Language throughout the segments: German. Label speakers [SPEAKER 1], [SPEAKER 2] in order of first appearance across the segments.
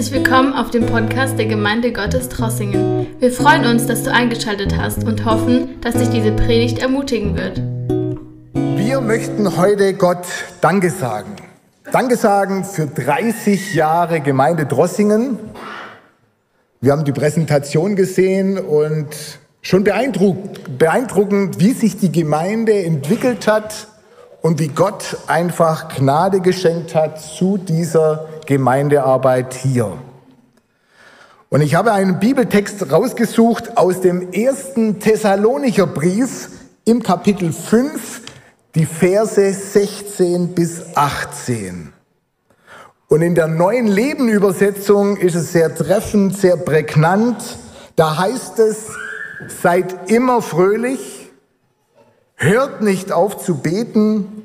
[SPEAKER 1] Herzlich willkommen auf dem Podcast der Gemeinde Gottes Trossingen. Wir freuen uns, dass du eingeschaltet hast und hoffen, dass dich diese Predigt ermutigen wird.
[SPEAKER 2] Wir möchten heute Gott Danke sagen. Danke sagen für 30 Jahre Gemeinde Drossingen. Wir haben die Präsentation gesehen und schon beeindruckend, wie sich die Gemeinde entwickelt hat und wie Gott einfach Gnade geschenkt hat zu dieser Gemeindearbeit hier. Und ich habe einen Bibeltext rausgesucht aus dem ersten Thessalonicher Brief im Kapitel 5, die Verse 16 bis 18. Und in der neuen Lebenübersetzung ist es sehr treffend, sehr prägnant. Da heißt es, seid immer fröhlich, hört nicht auf zu beten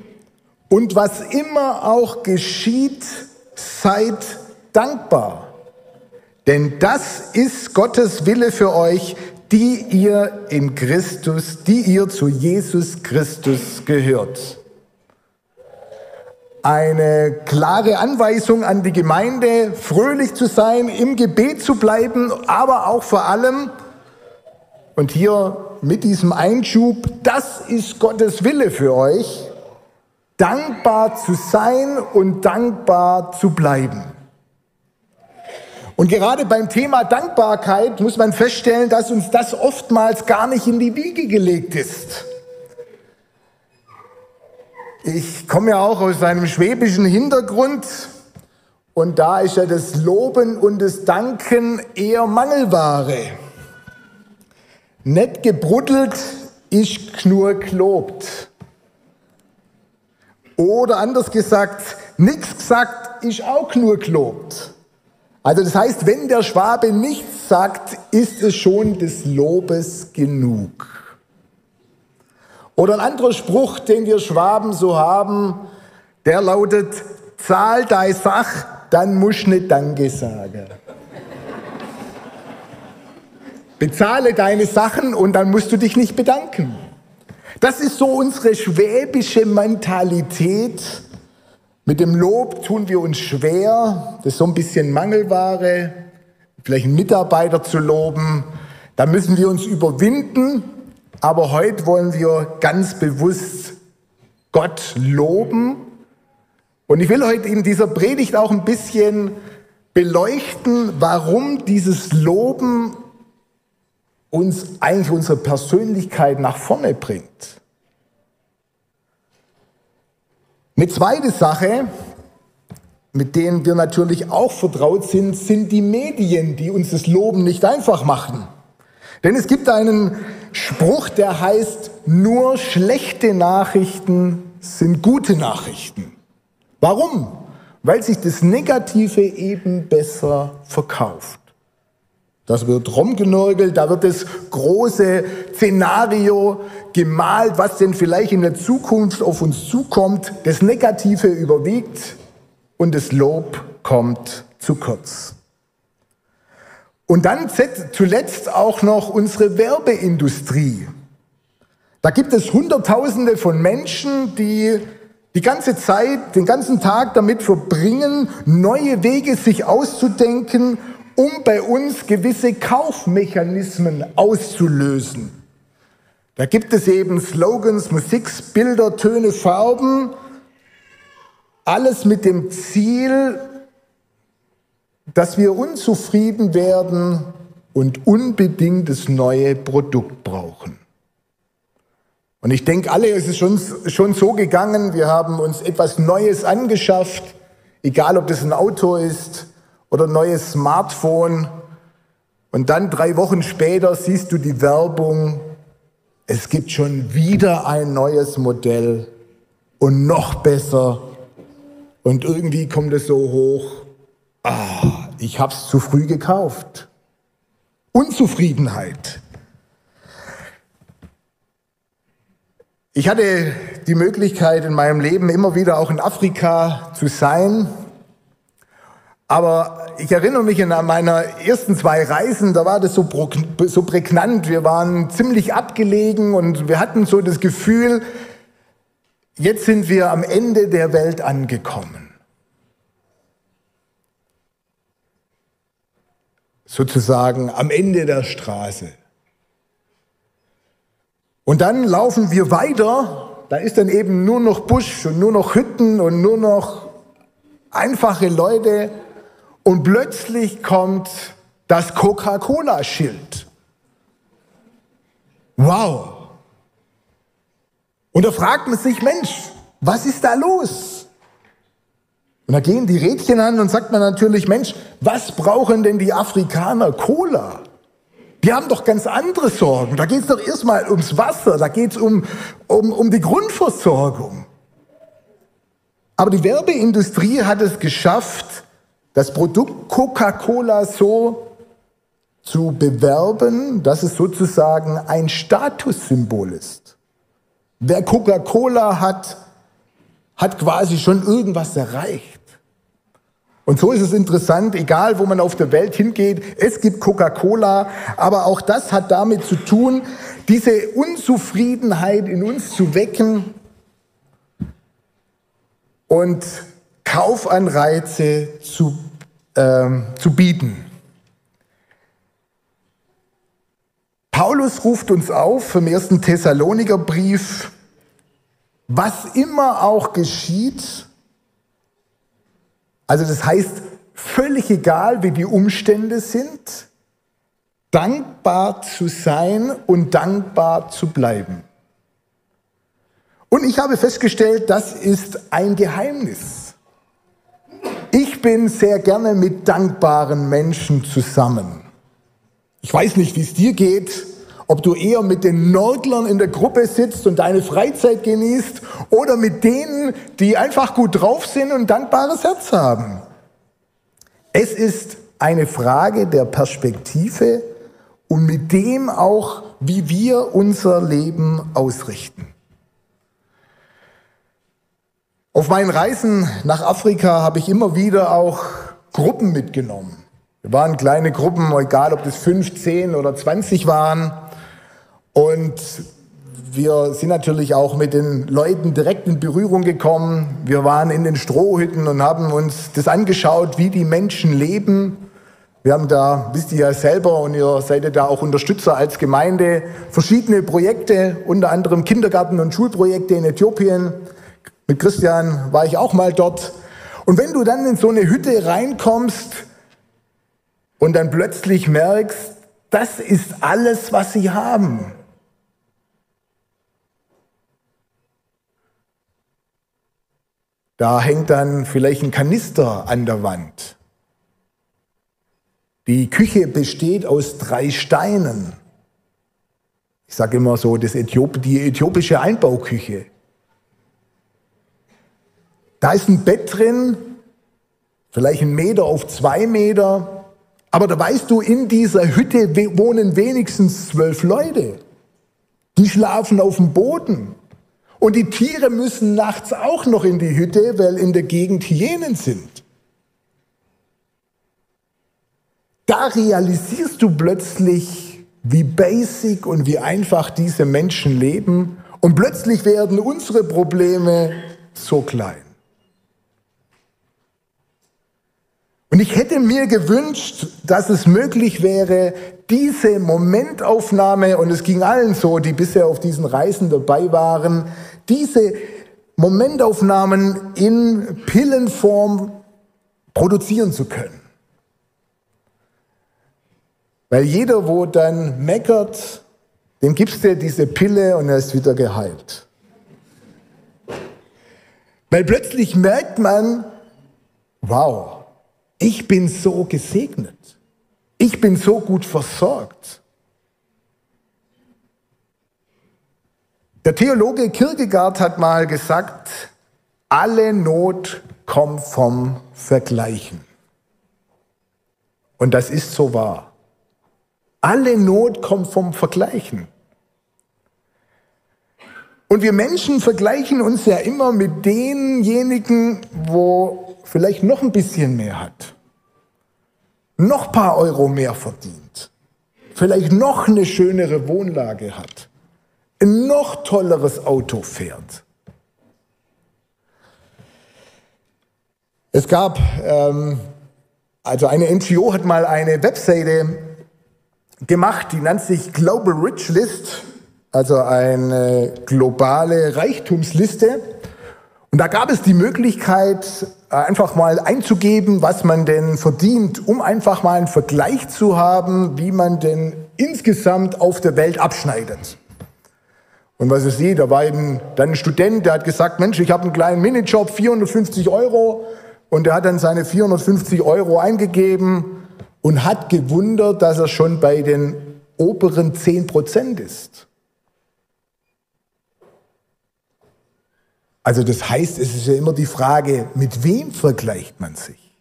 [SPEAKER 2] und was immer auch geschieht, seid dankbar. Denn das ist Gottes Wille für euch, die ihr in Christus, die ihr zu Jesus Christus gehört. Eine klare Anweisung an die Gemeinde, fröhlich zu sein, im Gebet zu bleiben, aber auch vor allem, und hier mit diesem Einschub, das ist Gottes Wille für euch, dankbar zu sein und dankbar zu bleiben. Und gerade beim Thema Dankbarkeit muss man feststellen, dass uns das oftmals gar nicht in die Wiege gelegt ist. Ich komme ja auch aus einem schwäbischen Hintergrund und da ist ja das Loben und das Danken eher Mangelware. Nicht gebruddelt ist nur gelobt. Oder anders gesagt, nichts gesagt ist auch nur gelobt. Also das heißt, wenn der Schwabe nichts sagt, ist es schon des Lobes genug. Oder ein anderer Spruch, den wir Schwaben so haben, der lautet, zahl dein Sach, dann musst du nicht Danke sagen. Bezahle deine Sachen und dann musst du dich nicht bedanken. Das ist so unsere schwäbische Mentalität. Mit dem Lob tun wir uns schwer. Das ist so ein bisschen Mangelware. Vielleicht einen Mitarbeiter zu loben. Da müssen wir uns überwinden. Aber heute wollen wir ganz bewusst Gott loben. Und ich will heute in dieser Predigt auch ein bisschen beleuchten, warum dieses Loben uns eigentlich unsere Persönlichkeit nach vorne bringt. Eine zweite Sache, mit denen wir natürlich auch vertraut sind, sind die Medien, die uns das Loben nicht einfach machen. Denn es gibt einen Spruch, der heißt, nur schlechte Nachrichten sind gute Nachrichten. Warum? Weil sich das Negative eben besser verkauft. Das wird rumgenörgelt, da wird das große Szenario gemalt, was denn vielleicht in der Zukunft auf uns zukommt. Das Negative überwiegt und das Lob kommt zu kurz. Und dann zuletzt auch noch unsere Werbeindustrie. Da gibt es Hunderttausende von Menschen, die die ganze Zeit, den ganzen Tag damit verbringen, neue Wege sich auszudenken um bei uns gewisse Kaufmechanismen auszulösen. Da gibt es eben Slogans, Musik, Bilder, Töne, Farben, alles mit dem Ziel, dass wir unzufrieden werden und unbedingt das neue Produkt brauchen. Und ich denke, alle ist es schon, schon so gegangen, wir haben uns etwas Neues angeschafft, egal ob das ein Auto ist, oder neues Smartphone. Und dann drei Wochen später siehst du die Werbung, es gibt schon wieder ein neues Modell und noch besser. Und irgendwie kommt es so hoch, ah, ich habe es zu früh gekauft. Unzufriedenheit. Ich hatte die Möglichkeit in meinem Leben immer wieder auch in Afrika zu sein. Aber ich erinnere mich an meine ersten zwei Reisen, da war das so, so prägnant. Wir waren ziemlich abgelegen und wir hatten so das Gefühl, jetzt sind wir am Ende der Welt angekommen. sozusagen am Ende der Straße. Und dann laufen wir weiter, da ist dann eben nur noch Busch und nur noch Hütten und nur noch einfache Leute und plötzlich kommt das Coca-Cola-Schild. Wow. Und da fragt man sich, Mensch, was ist da los? Und da gehen die Rädchen an und sagt man natürlich, Mensch, was brauchen denn die Afrikaner? Cola. Die haben doch ganz andere Sorgen. Da geht es doch erstmal ums Wasser, da geht es um, um, um die Grundversorgung. Aber die Werbeindustrie hat es geschafft, das Produkt Coca-Cola so zu bewerben, dass es sozusagen ein Statussymbol ist. Wer Coca-Cola hat, hat quasi schon irgendwas erreicht. Und so ist es interessant, egal wo man auf der Welt hingeht, es gibt Coca-Cola, aber auch das hat damit zu tun, diese Unzufriedenheit in uns zu wecken und Kaufanreize zu, ähm, zu bieten. Paulus ruft uns auf im ersten Thessaloniker Brief, was immer auch geschieht, also das heißt, völlig egal, wie die Umstände sind, dankbar zu sein und dankbar zu bleiben. Und ich habe festgestellt, das ist ein Geheimnis. Bin sehr gerne mit dankbaren Menschen zusammen. Ich weiß nicht, wie es dir geht, ob du eher mit den Nörglern in der Gruppe sitzt und deine Freizeit genießt oder mit denen, die einfach gut drauf sind und ein dankbares Herz haben. Es ist eine Frage der Perspektive und mit dem auch, wie wir unser Leben ausrichten. Auf meinen Reisen nach Afrika habe ich immer wieder auch Gruppen mitgenommen. Wir waren kleine Gruppen, egal ob das 15 oder 20 waren. Und wir sind natürlich auch mit den Leuten direkt in Berührung gekommen. Wir waren in den Strohhütten und haben uns das angeschaut, wie die Menschen leben. Wir haben da, wisst ihr ja selber, und ihr seid ja da auch Unterstützer als Gemeinde, verschiedene Projekte, unter anderem Kindergarten- und Schulprojekte in Äthiopien. Mit Christian war ich auch mal dort. Und wenn du dann in so eine Hütte reinkommst und dann plötzlich merkst, das ist alles, was sie haben. Da hängt dann vielleicht ein Kanister an der Wand. Die Küche besteht aus drei Steinen. Ich sage immer so, das Äthiop die äthiopische Einbauküche. Da ist ein Bett drin, vielleicht ein Meter auf zwei Meter. Aber da weißt du, in dieser Hütte wohnen wenigstens zwölf Leute. Die schlafen auf dem Boden. Und die Tiere müssen nachts auch noch in die Hütte, weil in der Gegend Hyänen sind. Da realisierst du plötzlich, wie basic und wie einfach diese Menschen leben. Und plötzlich werden unsere Probleme so klein. Und ich hätte mir gewünscht, dass es möglich wäre, diese Momentaufnahme, und es ging allen so, die bisher auf diesen Reisen dabei waren, diese Momentaufnahmen in Pillenform produzieren zu können. Weil jeder, wo dann meckert, dem gibst du diese Pille und er ist wieder geheilt. Weil plötzlich merkt man, wow, ich bin so gesegnet. Ich bin so gut versorgt. Der Theologe Kierkegaard hat mal gesagt, alle Not kommt vom Vergleichen. Und das ist so wahr. Alle Not kommt vom Vergleichen. Und wir Menschen vergleichen uns ja immer mit denjenigen, wo vielleicht noch ein bisschen mehr hat, noch ein paar Euro mehr verdient, vielleicht noch eine schönere Wohnlage hat ein noch tolleres Auto fährt. Es gab ähm, Also eine NGO hat mal eine Webseite gemacht, die nennt sich Global Rich List, also eine globale Reichtumsliste. Und da gab es die Möglichkeit, einfach mal einzugeben, was man denn verdient, um einfach mal einen Vergleich zu haben, wie man denn insgesamt auf der Welt abschneidet. Und was ich sehe, da war eben dann ein Student, der hat gesagt, Mensch, ich habe einen kleinen Minijob, 450 Euro, und er hat dann seine 450 Euro eingegeben und hat gewundert, dass er schon bei den oberen 10 Prozent ist. Also das heißt, es ist ja immer die Frage, mit wem vergleicht man sich?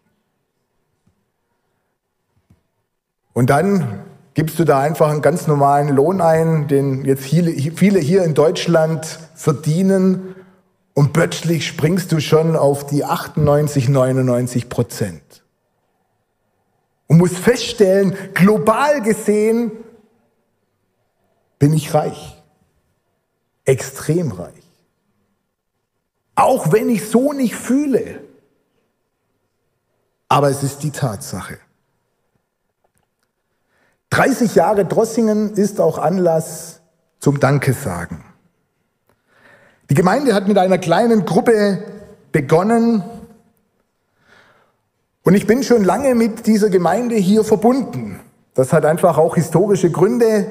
[SPEAKER 2] Und dann gibst du da einfach einen ganz normalen Lohn ein, den jetzt viele hier in Deutschland verdienen und plötzlich springst du schon auf die 98, 99 Prozent. Und musst feststellen, global gesehen bin ich reich. Extrem reich. Auch wenn ich so nicht fühle. Aber es ist die Tatsache. 30 Jahre Drossingen ist auch Anlass zum Dankesagen. Die Gemeinde hat mit einer kleinen Gruppe begonnen und ich bin schon lange mit dieser Gemeinde hier verbunden. Das hat einfach auch historische Gründe.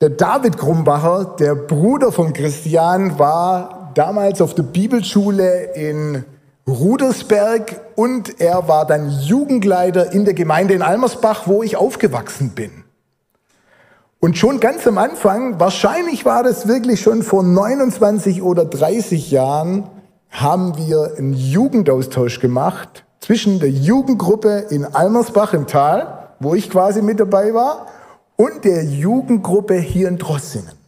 [SPEAKER 2] Der David Grumbacher, der Bruder von Christian, war damals auf der Bibelschule in Rudersberg und er war dann Jugendleiter in der Gemeinde in Almersbach, wo ich aufgewachsen bin. Und schon ganz am Anfang, wahrscheinlich war das wirklich schon vor 29 oder 30 Jahren, haben wir einen Jugendaustausch gemacht zwischen der Jugendgruppe in Almersbach im Tal, wo ich quasi mit dabei war, und der Jugendgruppe hier in Drossingen.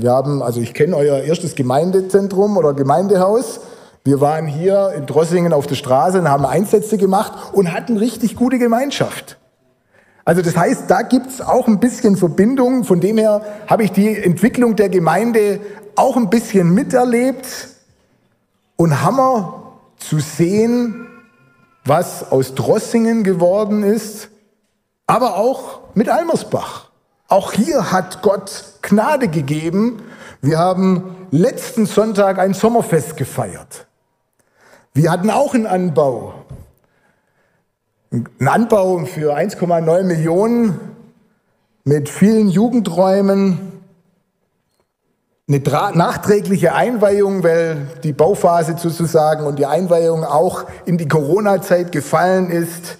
[SPEAKER 2] Wir haben, also ich kenne euer erstes Gemeindezentrum oder Gemeindehaus. Wir waren hier in Drossingen auf der Straße und haben Einsätze gemacht und hatten richtig gute Gemeinschaft. Also das heißt, da gibt's auch ein bisschen Verbindung. Von dem her habe ich die Entwicklung der Gemeinde auch ein bisschen miterlebt und Hammer zu sehen, was aus Drossingen geworden ist, aber auch mit Almersbach. Auch hier hat Gott Gnade gegeben. Wir haben letzten Sonntag ein Sommerfest gefeiert. Wir hatten auch einen Anbau. Ein Anbau für 1,9 Millionen mit vielen Jugendräumen, eine nachträgliche Einweihung, weil die Bauphase sozusagen und die Einweihung auch in die Corona-Zeit gefallen ist.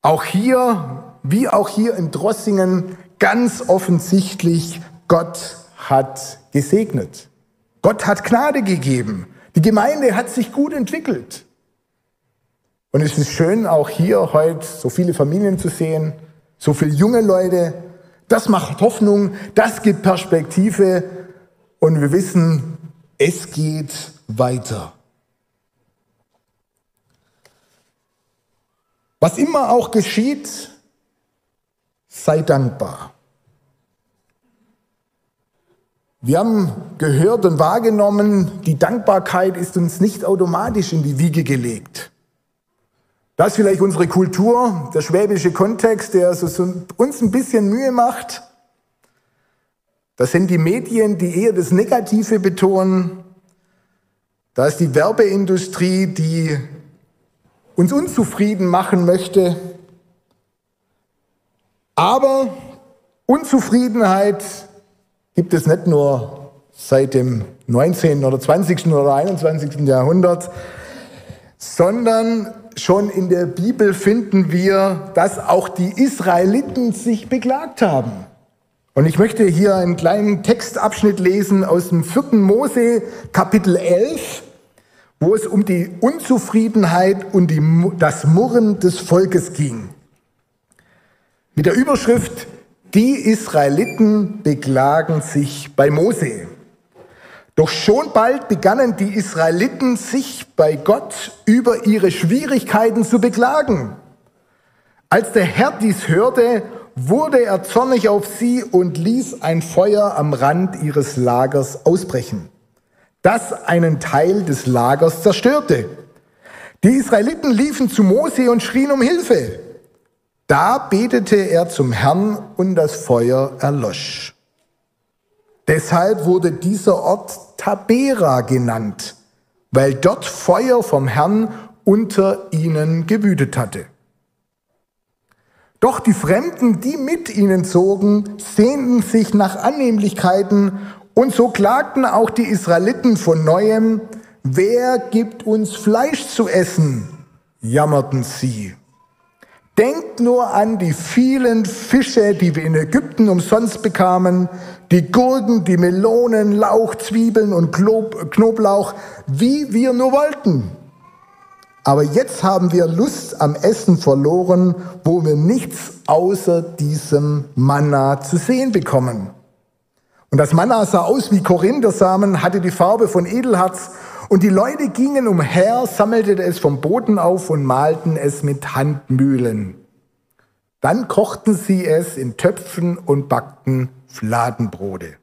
[SPEAKER 2] Auch hier, wie auch hier in Drossingen, ganz offensichtlich, Gott hat gesegnet. Gott hat Gnade gegeben. Die Gemeinde hat sich gut entwickelt. Und es ist schön, auch hier heute so viele Familien zu sehen, so viele junge Leute. Das macht Hoffnung, das gibt Perspektive und wir wissen, es geht weiter. Was immer auch geschieht, sei dankbar. Wir haben gehört und wahrgenommen, die Dankbarkeit ist uns nicht automatisch in die Wiege gelegt. Das ist vielleicht unsere Kultur, der schwäbische Kontext, der uns ein bisschen Mühe macht. Das sind die Medien, die eher das Negative betonen. Da ist die Werbeindustrie, die uns unzufrieden machen möchte. Aber Unzufriedenheit gibt es nicht nur seit dem 19. oder 20. oder 21. Jahrhundert, sondern schon in der Bibel finden wir, dass auch die Israeliten sich beklagt haben. Und ich möchte hier einen kleinen Textabschnitt lesen aus dem 4. Mose Kapitel 11, wo es um die Unzufriedenheit und die, das Murren des Volkes ging. Mit der Überschrift, die Israeliten beklagen sich bei Mose. Doch schon bald begannen die Israeliten sich bei Gott über ihre Schwierigkeiten zu beklagen. Als der Herr dies hörte, wurde er zornig auf sie und ließ ein Feuer am Rand ihres Lagers ausbrechen, das einen Teil des Lagers zerstörte. Die Israeliten liefen zu Mose und schrien um Hilfe. Da betete er zum Herrn und das Feuer erlosch. Deshalb wurde dieser Ort Tabera genannt, weil dort Feuer vom Herrn unter ihnen gewütet hatte. Doch die Fremden, die mit ihnen zogen, sehnten sich nach Annehmlichkeiten und so klagten auch die Israeliten von neuem, wer gibt uns Fleisch zu essen? jammerten sie. Denkt nur an die vielen Fische, die wir in Ägypten umsonst bekamen, die Gurken, die Melonen, Lauch, Zwiebeln und Knoblauch, wie wir nur wollten. Aber jetzt haben wir Lust am Essen verloren, wo wir nichts außer diesem Manna zu sehen bekommen. Und das Manna sah aus wie Korinthersamen, hatte die Farbe von Edelharz und die Leute gingen umher, sammelten es vom Boden auf und malten es mit Handmühlen. Dann kochten sie es in Töpfen und backten Fladenbrote.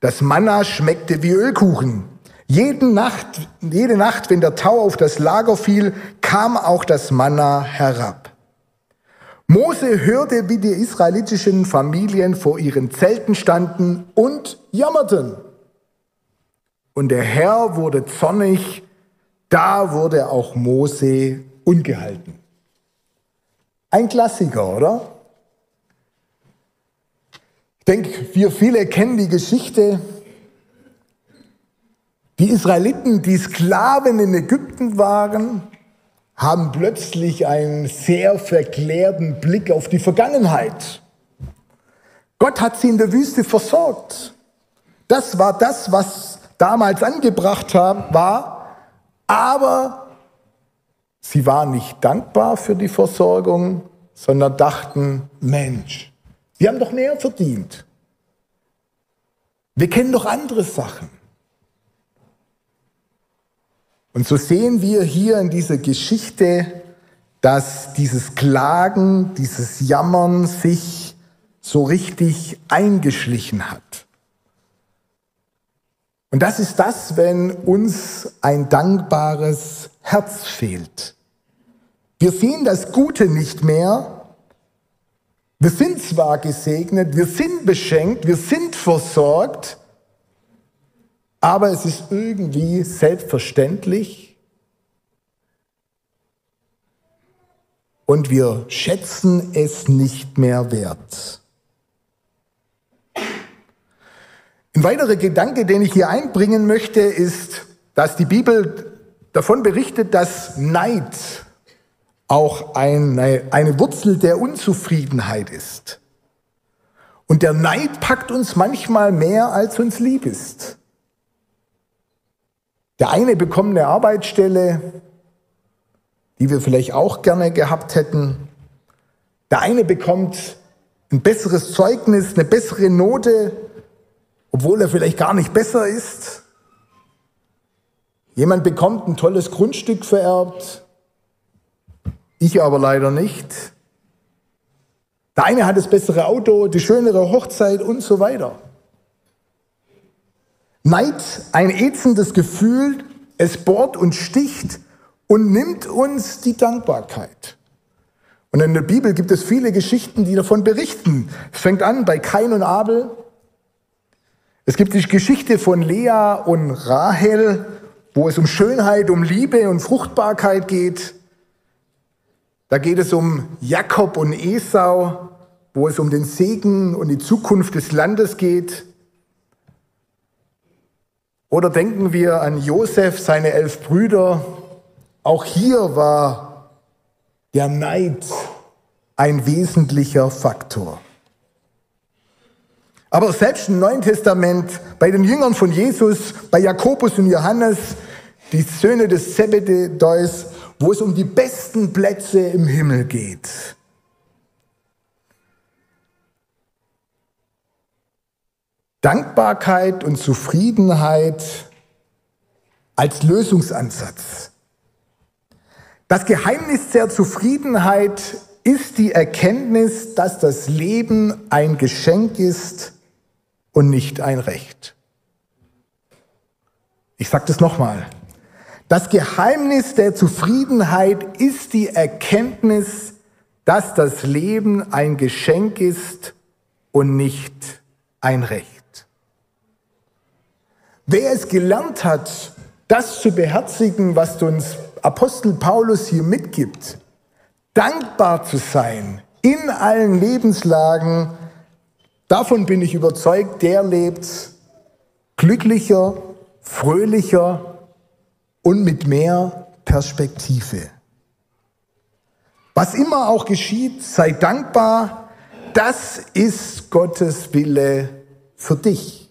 [SPEAKER 2] Das Manna schmeckte wie Ölkuchen. Jede Nacht, jede Nacht, wenn der Tau auf das Lager fiel, kam auch das Manna herab. Mose hörte, wie die israelitischen Familien vor ihren Zelten standen und jammerten. Und der Herr wurde zornig, da wurde auch Mose ungehalten. Ein Klassiker, oder? Ich denke, wir viele kennen die Geschichte. Die Israeliten, die Sklaven in Ägypten waren, haben plötzlich einen sehr verklärten Blick auf die Vergangenheit. Gott hat sie in der Wüste versorgt. Das war das, was damals angebracht war, aber sie waren nicht dankbar für die Versorgung, sondern dachten, Mensch, wir haben doch mehr verdient. Wir kennen doch andere Sachen. Und so sehen wir hier in dieser Geschichte, dass dieses Klagen, dieses Jammern sich so richtig eingeschlichen hat. Und das ist das, wenn uns ein dankbares Herz fehlt. Wir sehen das Gute nicht mehr. Wir sind zwar gesegnet, wir sind beschenkt, wir sind versorgt, aber es ist irgendwie selbstverständlich und wir schätzen es nicht mehr wert. Ein weiterer Gedanke, den ich hier einbringen möchte, ist, dass die Bibel davon berichtet, dass Neid auch eine, eine Wurzel der Unzufriedenheit ist. Und der Neid packt uns manchmal mehr, als uns lieb ist. Der eine bekommt eine Arbeitsstelle, die wir vielleicht auch gerne gehabt hätten. Der eine bekommt ein besseres Zeugnis, eine bessere Note, obwohl er vielleicht gar nicht besser ist. Jemand bekommt ein tolles Grundstück vererbt, ich aber leider nicht. Der eine hat das bessere Auto, die schönere Hochzeit und so weiter. Neid, ein ätzendes Gefühl, es bohrt und sticht und nimmt uns die Dankbarkeit. Und in der Bibel gibt es viele Geschichten, die davon berichten. Es fängt an bei Kain und Abel, es gibt die Geschichte von Lea und Rahel, wo es um Schönheit, um Liebe und Fruchtbarkeit geht. Da geht es um Jakob und Esau, wo es um den Segen und die Zukunft des Landes geht. Oder denken wir an Josef, seine elf Brüder. Auch hier war der Neid ein wesentlicher Faktor. Aber selbst im Neuen Testament, bei den Jüngern von Jesus, bei Jakobus und Johannes, die Söhne des Zebedeus, wo es um die besten Plätze im Himmel geht. Dankbarkeit und Zufriedenheit als Lösungsansatz. Das Geheimnis der Zufriedenheit ist die Erkenntnis, dass das Leben ein Geschenk ist und nicht ein Recht. Ich sage das nochmal. Das Geheimnis der Zufriedenheit ist die Erkenntnis, dass das Leben ein Geschenk ist und nicht ein Recht. Wer es gelernt hat, das zu beherzigen, was uns Apostel Paulus hier mitgibt, dankbar zu sein in allen Lebenslagen, davon bin ich überzeugt, der lebt glücklicher, fröhlicher und mit mehr Perspektive. Was immer auch geschieht, sei dankbar, das ist Gottes Wille für dich.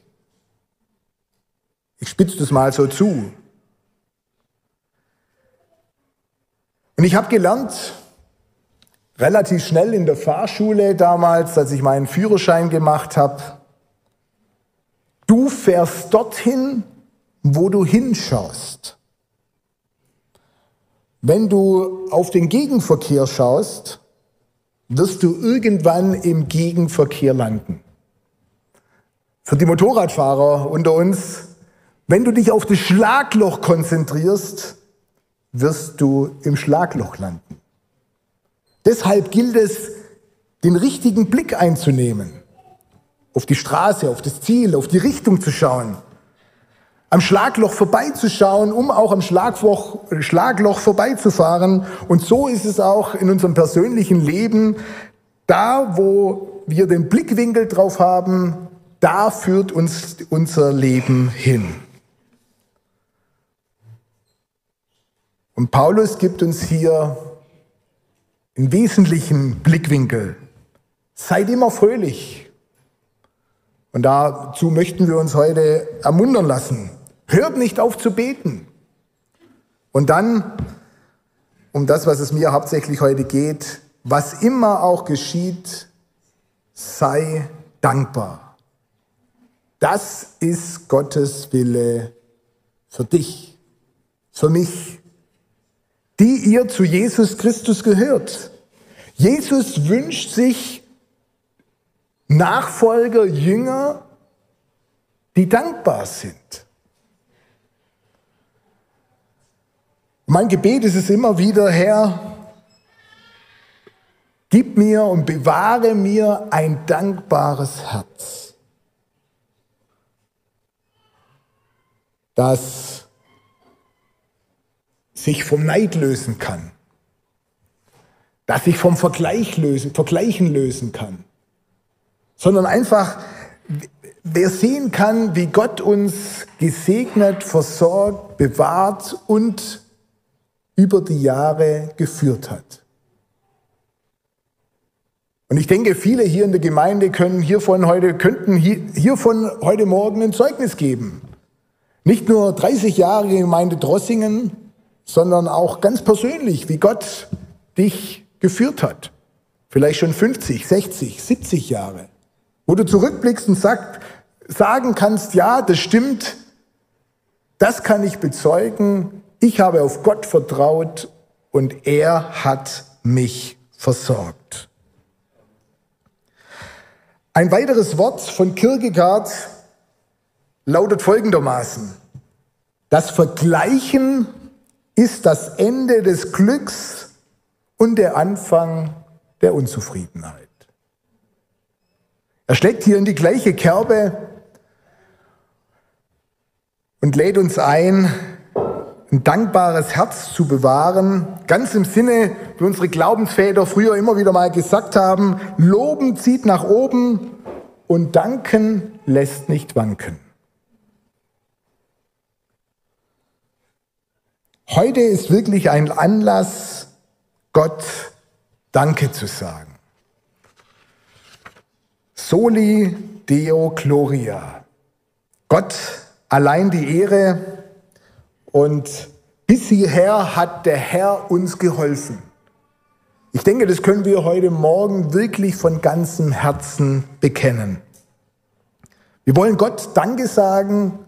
[SPEAKER 2] Ich spitze das mal so zu. Und ich habe gelernt, relativ schnell in der Fahrschule damals, als ich meinen Führerschein gemacht habe, du fährst dorthin, wo du hinschaust. Wenn du auf den Gegenverkehr schaust, wirst du irgendwann im Gegenverkehr landen. Für die Motorradfahrer unter uns, wenn du dich auf das Schlagloch konzentrierst, wirst du im Schlagloch landen. Deshalb gilt es, den richtigen Blick einzunehmen, auf die Straße, auf das Ziel, auf die Richtung zu schauen, am Schlagloch vorbeizuschauen, um auch am Schlagloch, Schlagloch vorbeizufahren. Und so ist es auch in unserem persönlichen Leben. Da, wo wir den Blickwinkel drauf haben, da führt uns unser Leben hin. Und Paulus gibt uns hier einen wesentlichen Blickwinkel. Seid immer fröhlich. Und dazu möchten wir uns heute ermuntern lassen. Hört nicht auf zu beten. Und dann, um das, was es mir hauptsächlich heute geht, was immer auch geschieht, sei dankbar. Das ist Gottes Wille für dich, für mich, die ihr zu Jesus Christus gehört. Jesus wünscht sich Nachfolger, Jünger, die dankbar sind. Mein Gebet ist es immer wieder, Herr, gib mir und bewahre mir ein dankbares Herz, das sich vom Neid lösen kann, das sich vom Vergleich lösen, Vergleichen lösen kann, sondern einfach, wer sehen kann, wie Gott uns gesegnet, versorgt, bewahrt und über die Jahre geführt hat. Und ich denke, viele hier in der Gemeinde können hiervon heute, könnten hiervon heute Morgen ein Zeugnis geben. Nicht nur 30 Jahre Gemeinde Drossingen, sondern auch ganz persönlich, wie Gott dich geführt hat. Vielleicht schon 50, 60, 70 Jahre. Wo du zurückblickst und sagt, sagen kannst, ja, das stimmt, das kann ich bezeugen, ich habe auf Gott vertraut und er hat mich versorgt. Ein weiteres Wort von Kierkegaard lautet folgendermaßen. Das Vergleichen ist das Ende des Glücks und der Anfang der Unzufriedenheit. Er schlägt hier in die gleiche Kerbe und lädt uns ein, ein dankbares Herz zu bewahren, ganz im Sinne, wie unsere Glaubensväter früher immer wieder mal gesagt haben, loben zieht nach oben und danken lässt nicht wanken. Heute ist wirklich ein Anlass, Gott Danke zu sagen. Soli Deo Gloria. Gott allein die Ehre, und bis hierher hat der Herr uns geholfen. Ich denke, das können wir heute Morgen wirklich von ganzem Herzen bekennen. Wir wollen Gott Danke sagen,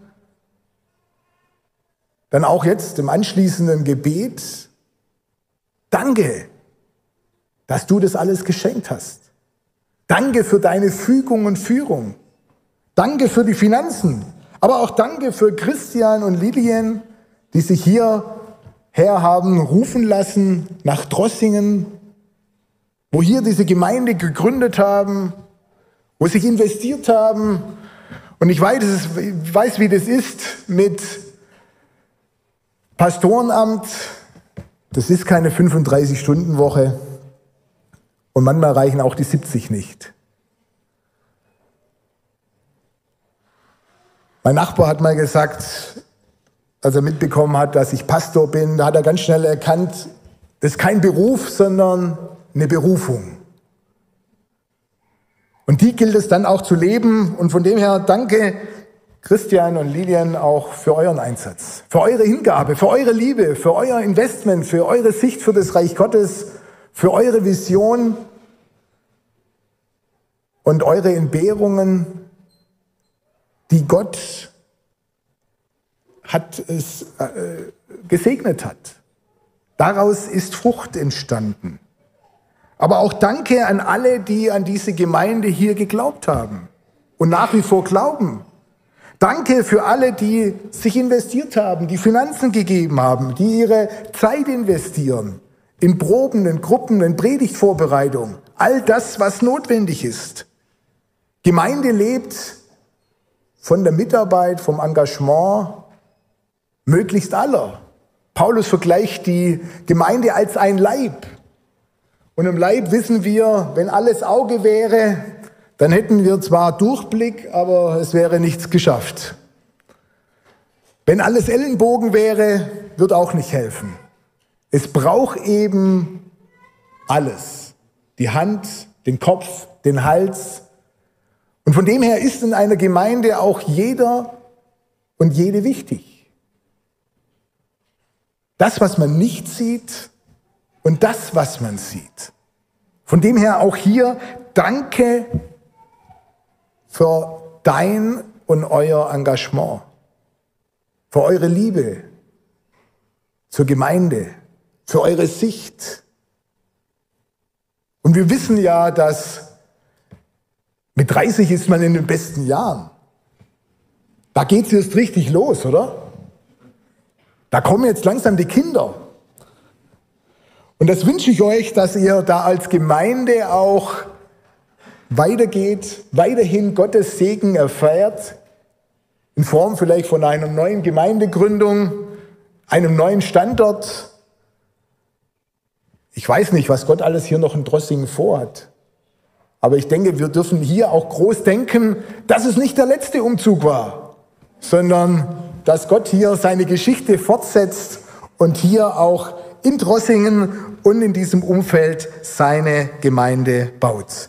[SPEAKER 2] dann auch jetzt im anschließenden Gebet. Danke, dass du das alles geschenkt hast. Danke für deine Fügung und Führung. Danke für die Finanzen, aber auch danke für Christian und Lilien, die sich hier her haben rufen lassen nach Drossingen, wo hier diese Gemeinde gegründet haben, wo sich investiert haben. Und ich weiß, ich weiß, wie das ist mit Pastorenamt. Das ist keine 35-Stunden-Woche. Und manchmal reichen auch die 70 nicht. Mein Nachbar hat mal gesagt, als er mitbekommen hat, dass ich Pastor bin, da hat er ganz schnell erkannt, das ist kein Beruf, sondern eine Berufung. Und die gilt es dann auch zu leben. Und von dem her danke Christian und Lilian auch für euren Einsatz, für eure Hingabe, für eure Liebe, für euer Investment, für eure Sicht für das Reich Gottes, für eure Vision und eure Entbehrungen, die Gott hat es äh, gesegnet hat. Daraus ist Frucht entstanden. Aber auch danke an alle, die an diese Gemeinde hier geglaubt haben und nach wie vor glauben. Danke für alle, die sich investiert haben, die Finanzen gegeben haben, die ihre Zeit investieren in Proben, in Gruppen, in Predigtvorbereitung. All das, was notwendig ist. Gemeinde lebt von der Mitarbeit, vom Engagement möglichst aller. Paulus vergleicht die Gemeinde als ein Leib. Und im Leib wissen wir, wenn alles Auge wäre, dann hätten wir zwar Durchblick, aber es wäre nichts geschafft. Wenn alles Ellenbogen wäre, wird auch nicht helfen. Es braucht eben alles. Die Hand, den Kopf, den Hals. Und von dem her ist in einer Gemeinde auch jeder und jede wichtig. Das, was man nicht sieht, und das, was man sieht. Von dem her auch hier danke für dein und euer Engagement, für eure Liebe zur Gemeinde, für eure Sicht. Und wir wissen ja, dass mit 30 ist man in den besten Jahren. Da geht es jetzt richtig los, oder? Da kommen jetzt langsam die Kinder. Und das wünsche ich euch, dass ihr da als Gemeinde auch weitergeht, weiterhin Gottes Segen erfährt, in Form vielleicht von einer neuen Gemeindegründung, einem neuen Standort. Ich weiß nicht, was Gott alles hier noch in Drossingen vorhat. Aber ich denke, wir dürfen hier auch groß denken, dass es nicht der letzte Umzug war, sondern dass Gott hier seine Geschichte fortsetzt und hier auch in Drossingen und in diesem Umfeld seine Gemeinde baut.